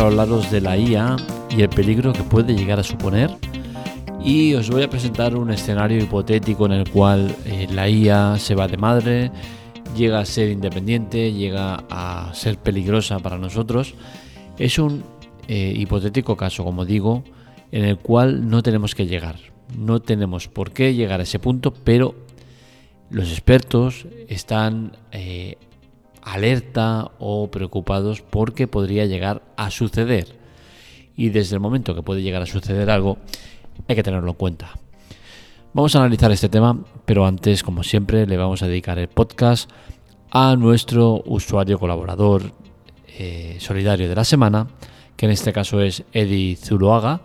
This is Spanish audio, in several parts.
hablaros de la IA y el peligro que puede llegar a suponer. Y os voy a presentar un escenario hipotético en el cual eh, la IA se va de madre, llega a ser independiente, llega a ser peligrosa para nosotros. Es un eh, hipotético caso, como digo, en el cual no tenemos que llegar. No tenemos por qué llegar a ese punto, pero los expertos están eh, alerta o preocupados porque podría llegar a suceder. Y desde el momento que puede llegar a suceder algo, hay que tenerlo en cuenta. Vamos a analizar este tema, pero antes, como siempre, le vamos a dedicar el podcast a nuestro usuario colaborador eh, solidario de la semana, que en este caso es Eddie Zuloaga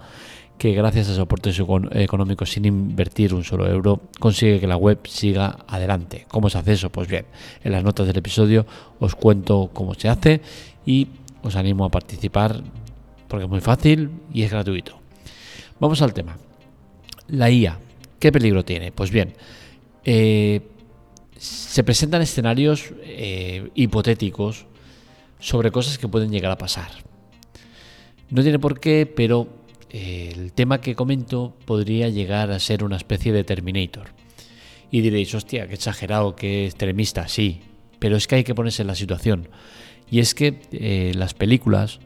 que gracias a soportes económicos sin invertir un solo euro consigue que la web siga adelante. ¿Cómo se hace eso? Pues bien, en las notas del episodio os cuento cómo se hace y os animo a participar porque es muy fácil y es gratuito. Vamos al tema. La IA, ¿qué peligro tiene? Pues bien, eh, se presentan escenarios eh, hipotéticos sobre cosas que pueden llegar a pasar. No tiene por qué, pero el tema que comento podría llegar a ser una especie de Terminator. Y diréis, hostia, qué exagerado, qué extremista, sí, pero es que hay que ponerse en la situación. Y es que eh, las películas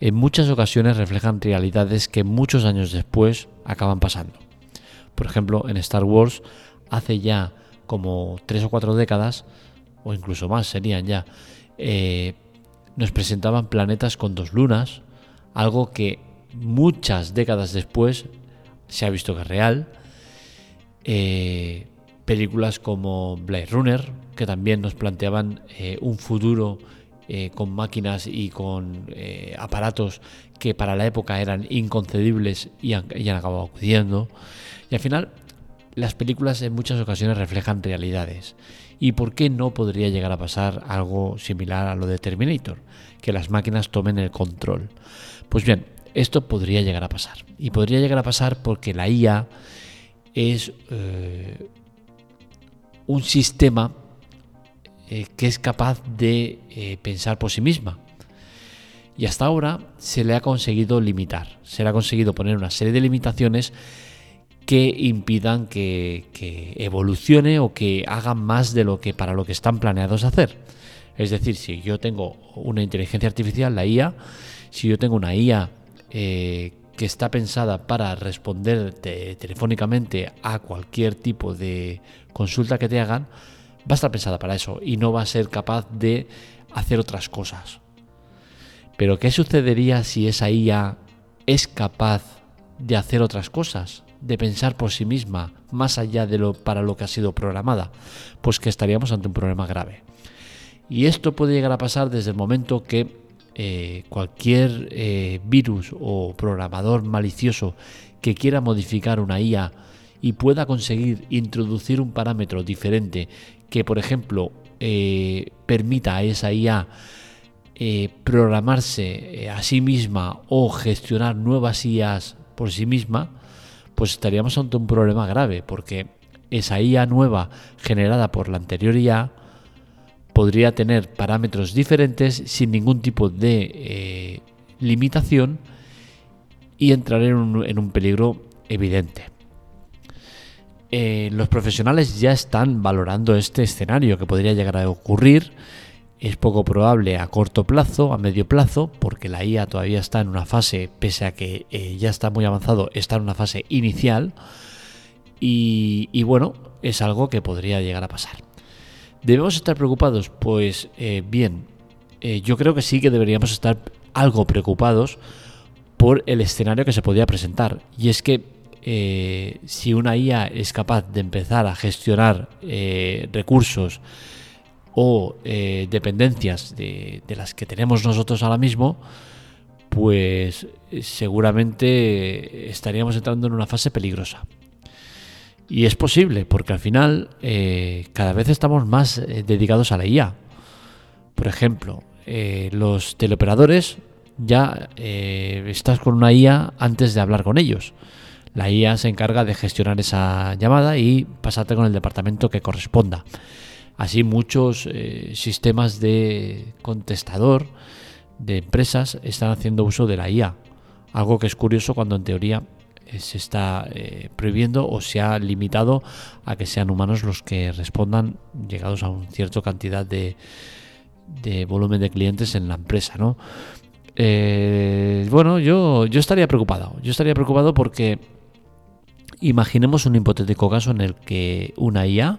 en muchas ocasiones reflejan realidades que muchos años después acaban pasando. Por ejemplo, en Star Wars, hace ya como tres o cuatro décadas, o incluso más serían ya, eh, nos presentaban planetas con dos lunas, algo que muchas décadas después se ha visto que es real. Eh, películas como Blade Runner, que también nos planteaban eh, un futuro eh, con máquinas y con aparatos que para la época eran inconcebibles y han, y han acabado acudiendo. Y al final, las películas en muchas ocasiones reflejan realidades. ¿Y por qué no podría llegar a pasar algo similar a lo de Terminator? Que las máquinas tomen el control. Pues bien, esto podría llegar a pasar. Y podría llegar a pasar porque la IA es eh, un sistema eh, que es capaz de eh, pensar por sí misma. Y hasta ahora se le ha conseguido limitar, se le ha conseguido poner una serie de limitaciones que impidan que, evolucione o que hagan más de lo que para lo que están planeados hacer. Es decir, si yo tengo una inteligencia artificial, la IA, si yo tengo una IA eh, que está pensada para responder telefónicamente a cualquier tipo de consulta que te hagan, va a estar pensada para eso y no va a ser capaz de hacer otras cosas. Pero ¿qué sucedería si esa IA es capaz de hacer otras cosas, de pensar por sí misma, más allá de lo para lo que ha sido programada? Pues que estaríamos ante un problema grave. Y esto puede llegar a pasar desde el momento que eh, cualquier eh, virus o programador malicioso que quiera modificar una IA y pueda conseguir introducir un parámetro diferente que, por ejemplo, eh, permita a esa IA programarse a sí misma o gestionar nuevas IAs por sí misma, pues estaríamos ante un problema grave, porque esa IA nueva generada por la anterior IA podría tener parámetros diferentes sin ningún tipo de eh, limitación y entrar en un, peligro evidente. Eh, los profesionales ya están valorando este escenario que podría llegar a ocurrir. Es poco probable a corto plazo, a medio plazo, porque la IA todavía está en una fase, pese a que eh, ya está muy avanzado, está en una fase inicial. y bueno, es algo que podría llegar a pasar. ¿Debemos estar preocupados? Pues eh, bien, eh, yo creo que sí que deberíamos estar algo preocupados por el escenario que se podía presentar. Y es que eh, si una IA es capaz de empezar a gestionar recursos o dependencias de, de, las que tenemos nosotros ahora mismo, pues seguramente estaríamos entrando en una fase peligrosa. Y es posible, porque al final eh, cada vez estamos más eh, dedicados a la IA. Por ejemplo, eh, los teleoperadores ya estás con una IA antes de hablar con ellos. La IA se encarga de gestionar esa llamada y pasarte con el departamento que corresponda. Así muchos sistemas de contestador de empresas están haciendo uso de la IA. Algo que es curioso cuando en teoría se está eh, prohibiendo o se ha limitado a que sean humanos los que respondan llegados a una cierta cantidad de, de volumen de clientes en la empresa, ¿no? Eh, bueno, yo, yo estaría preocupado. Yo estaría preocupado porque imaginemos un hipotético caso en el que una IA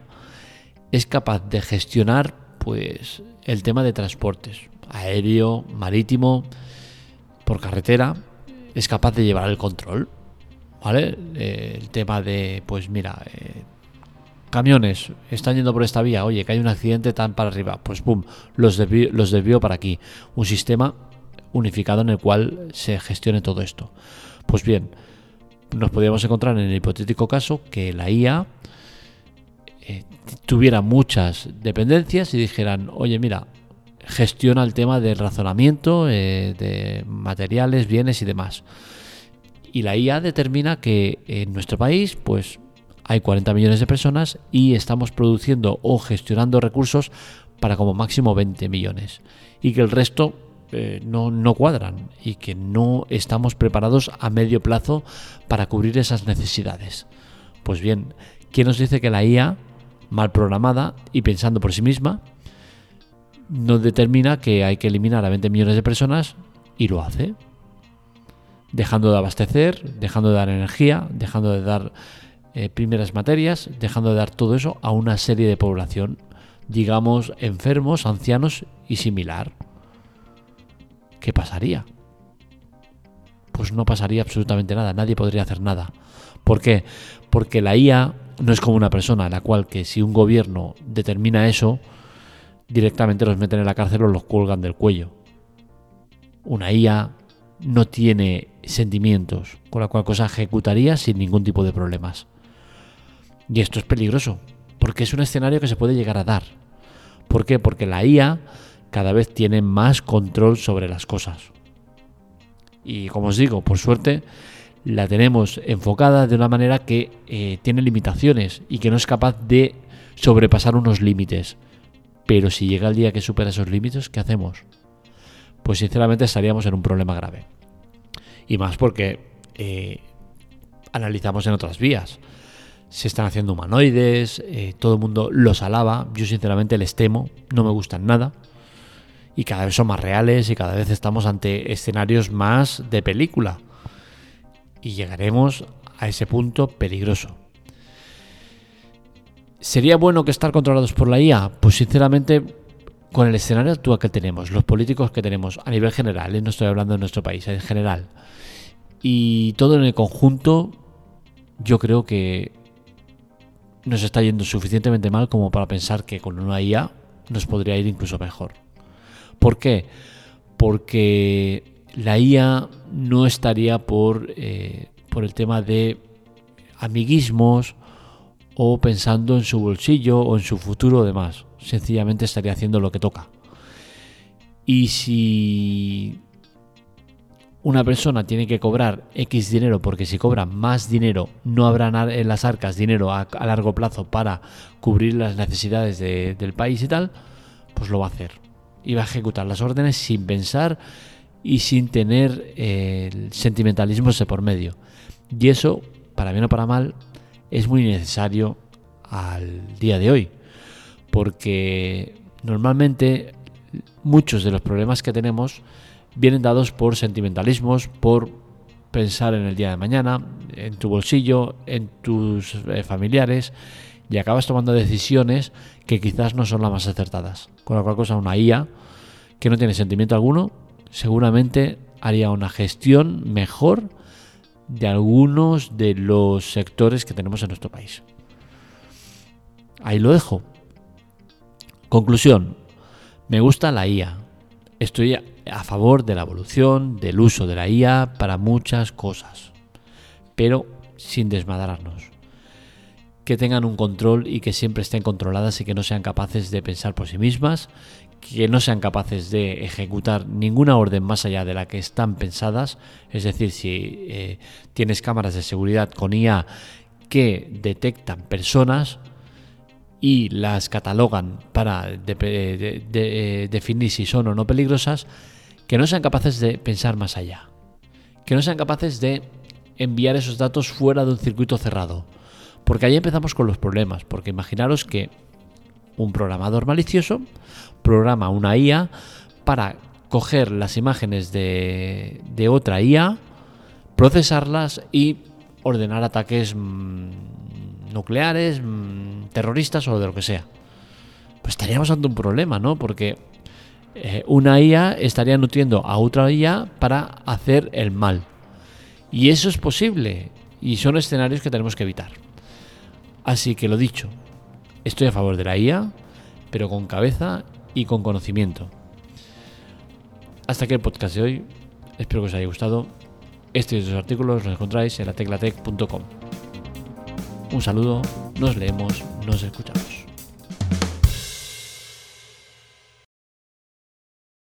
es capaz de gestionar pues el tema de transportes aéreo, marítimo, por carretera, es capaz de llevar el control. ¿Vale? Eh, el tema de, pues mira, eh, camiones están yendo por esta vía, oye, que hay un accidente tan para arriba, pues pum, los desvío, los desvío para aquí. Un sistema unificado en el cual se gestione todo esto. Pues bien, nos podríamos encontrar en el hipotético caso que la IA eh, tuviera muchas dependencias y dijeran, oye, mira, gestiona el tema del razonamiento eh, de materiales, bienes y demás. Y la IA determina que en nuestro país, pues hay 40 millones de personas y estamos produciendo o gestionando recursos para como máximo 20 millones. Y que el resto eh, no, no cuadran y que no estamos preparados a medio plazo para cubrir esas necesidades. Pues bien, ¿quién nos dice que la IA, mal programada y pensando por sí misma, no determina que hay que eliminar a 20 millones de personas y lo hace? Dejando de abastecer, dejando de dar energía, dejando de dar eh, primeras materias, dejando de dar todo eso a una serie de población, digamos, enfermos, ancianos y similar. ¿Qué pasaría? Pues no pasaría absolutamente nada, nadie podría hacer nada. ¿Por qué? Porque la IA no es como una persona, la cual que si un gobierno determina eso, directamente los meten en la cárcel o los cuelgan del cuello. Una IA no tiene sentimientos, con la cual cosa ejecutaría sin ningún tipo de problemas. Y esto es peligroso, porque es un escenario que se puede llegar a dar. ¿Por qué? Porque la IA cada vez tiene más control sobre las cosas. Y como os digo, por suerte, la tenemos enfocada de una manera que eh, tiene limitaciones y que no es capaz de sobrepasar unos límites. Pero si llega el día que supera esos límites, ¿qué hacemos? Pues sinceramente estaríamos en un problema grave. Y más porque eh, analizamos en otras vías se están haciendo humanoides, eh, todo el mundo los alaba, yo sinceramente les temo, no me gustan nada, y cada vez son más reales y cada vez estamos ante escenarios más de película, y llegaremos a ese punto peligroso. ¿Sería bueno que estar controlados por la IA? Pues sinceramente, con el escenario actual que tenemos, los políticos que tenemos a nivel general, no estoy hablando de nuestro país, en general, y todo en el conjunto, yo creo que nos está yendo suficientemente mal como para pensar que con una IA nos podría ir incluso mejor. ¿Por qué? Porque la IA no estaría por, eh, por el tema de amiguismos o pensando en su bolsillo o en su futuro o demás. Sencillamente estaría haciendo lo que toca. Y si una persona tiene que cobrar X dinero porque si cobra más dinero no habrá en las arcas dinero a, largo plazo para cubrir las necesidades del país y tal, pues lo va a hacer. Y va a ejecutar las órdenes sin pensar y sin tener eh, el sentimentalismo ese por medio. Y eso, para bien o para mal, es muy necesario al día de hoy. Porque normalmente muchos de los problemas que tenemos vienen dados por sentimentalismos, por pensar en el día de mañana, en tu bolsillo, en tus eh, familiares, y acabas tomando decisiones que quizás no son las más acertadas. Con la cual cosa una IA que no tiene sentimiento alguno, seguramente haría una gestión mejor de algunos de los sectores que tenemos en nuestro país. Ahí lo dejo. Conclusión. Me gusta la IA. Estoy a favor de la evolución, del uso de la IA para muchas cosas, pero sin desmadrarnos. Que tengan un control y que siempre estén controladas y que no sean capaces de pensar por sí mismas, que no sean capaces de ejecutar ninguna orden más allá de la que están pensadas. Es decir, si eh, tienes cámaras de seguridad con IA que detectan personas, y las catalogan para eh, definir si son o no peligrosas, que no sean capaces de pensar más allá, que no sean capaces de enviar esos datos fuera de un circuito cerrado. Porque ahí empezamos con los problemas, porque imaginaros que un programador malicioso programa una IA para coger las imágenes de, de otra IA, procesarlas y ordenar ataques mm, nucleares, mm, terroristas o de lo que sea. Pues estaríamos ante un problema, ¿no? Porque eh, una IA estaría nutriendo a otra IA para hacer el mal. Y eso es posible. Y son escenarios que tenemos que evitar. Así que lo dicho, estoy a favor de la IA, pero con cabeza y con conocimiento. Hasta aquí el podcast de hoy. Espero que os haya gustado. Estos dos artículos los encontráis en la teclatec.com. Un saludo, nos leemos, nos escuchamos.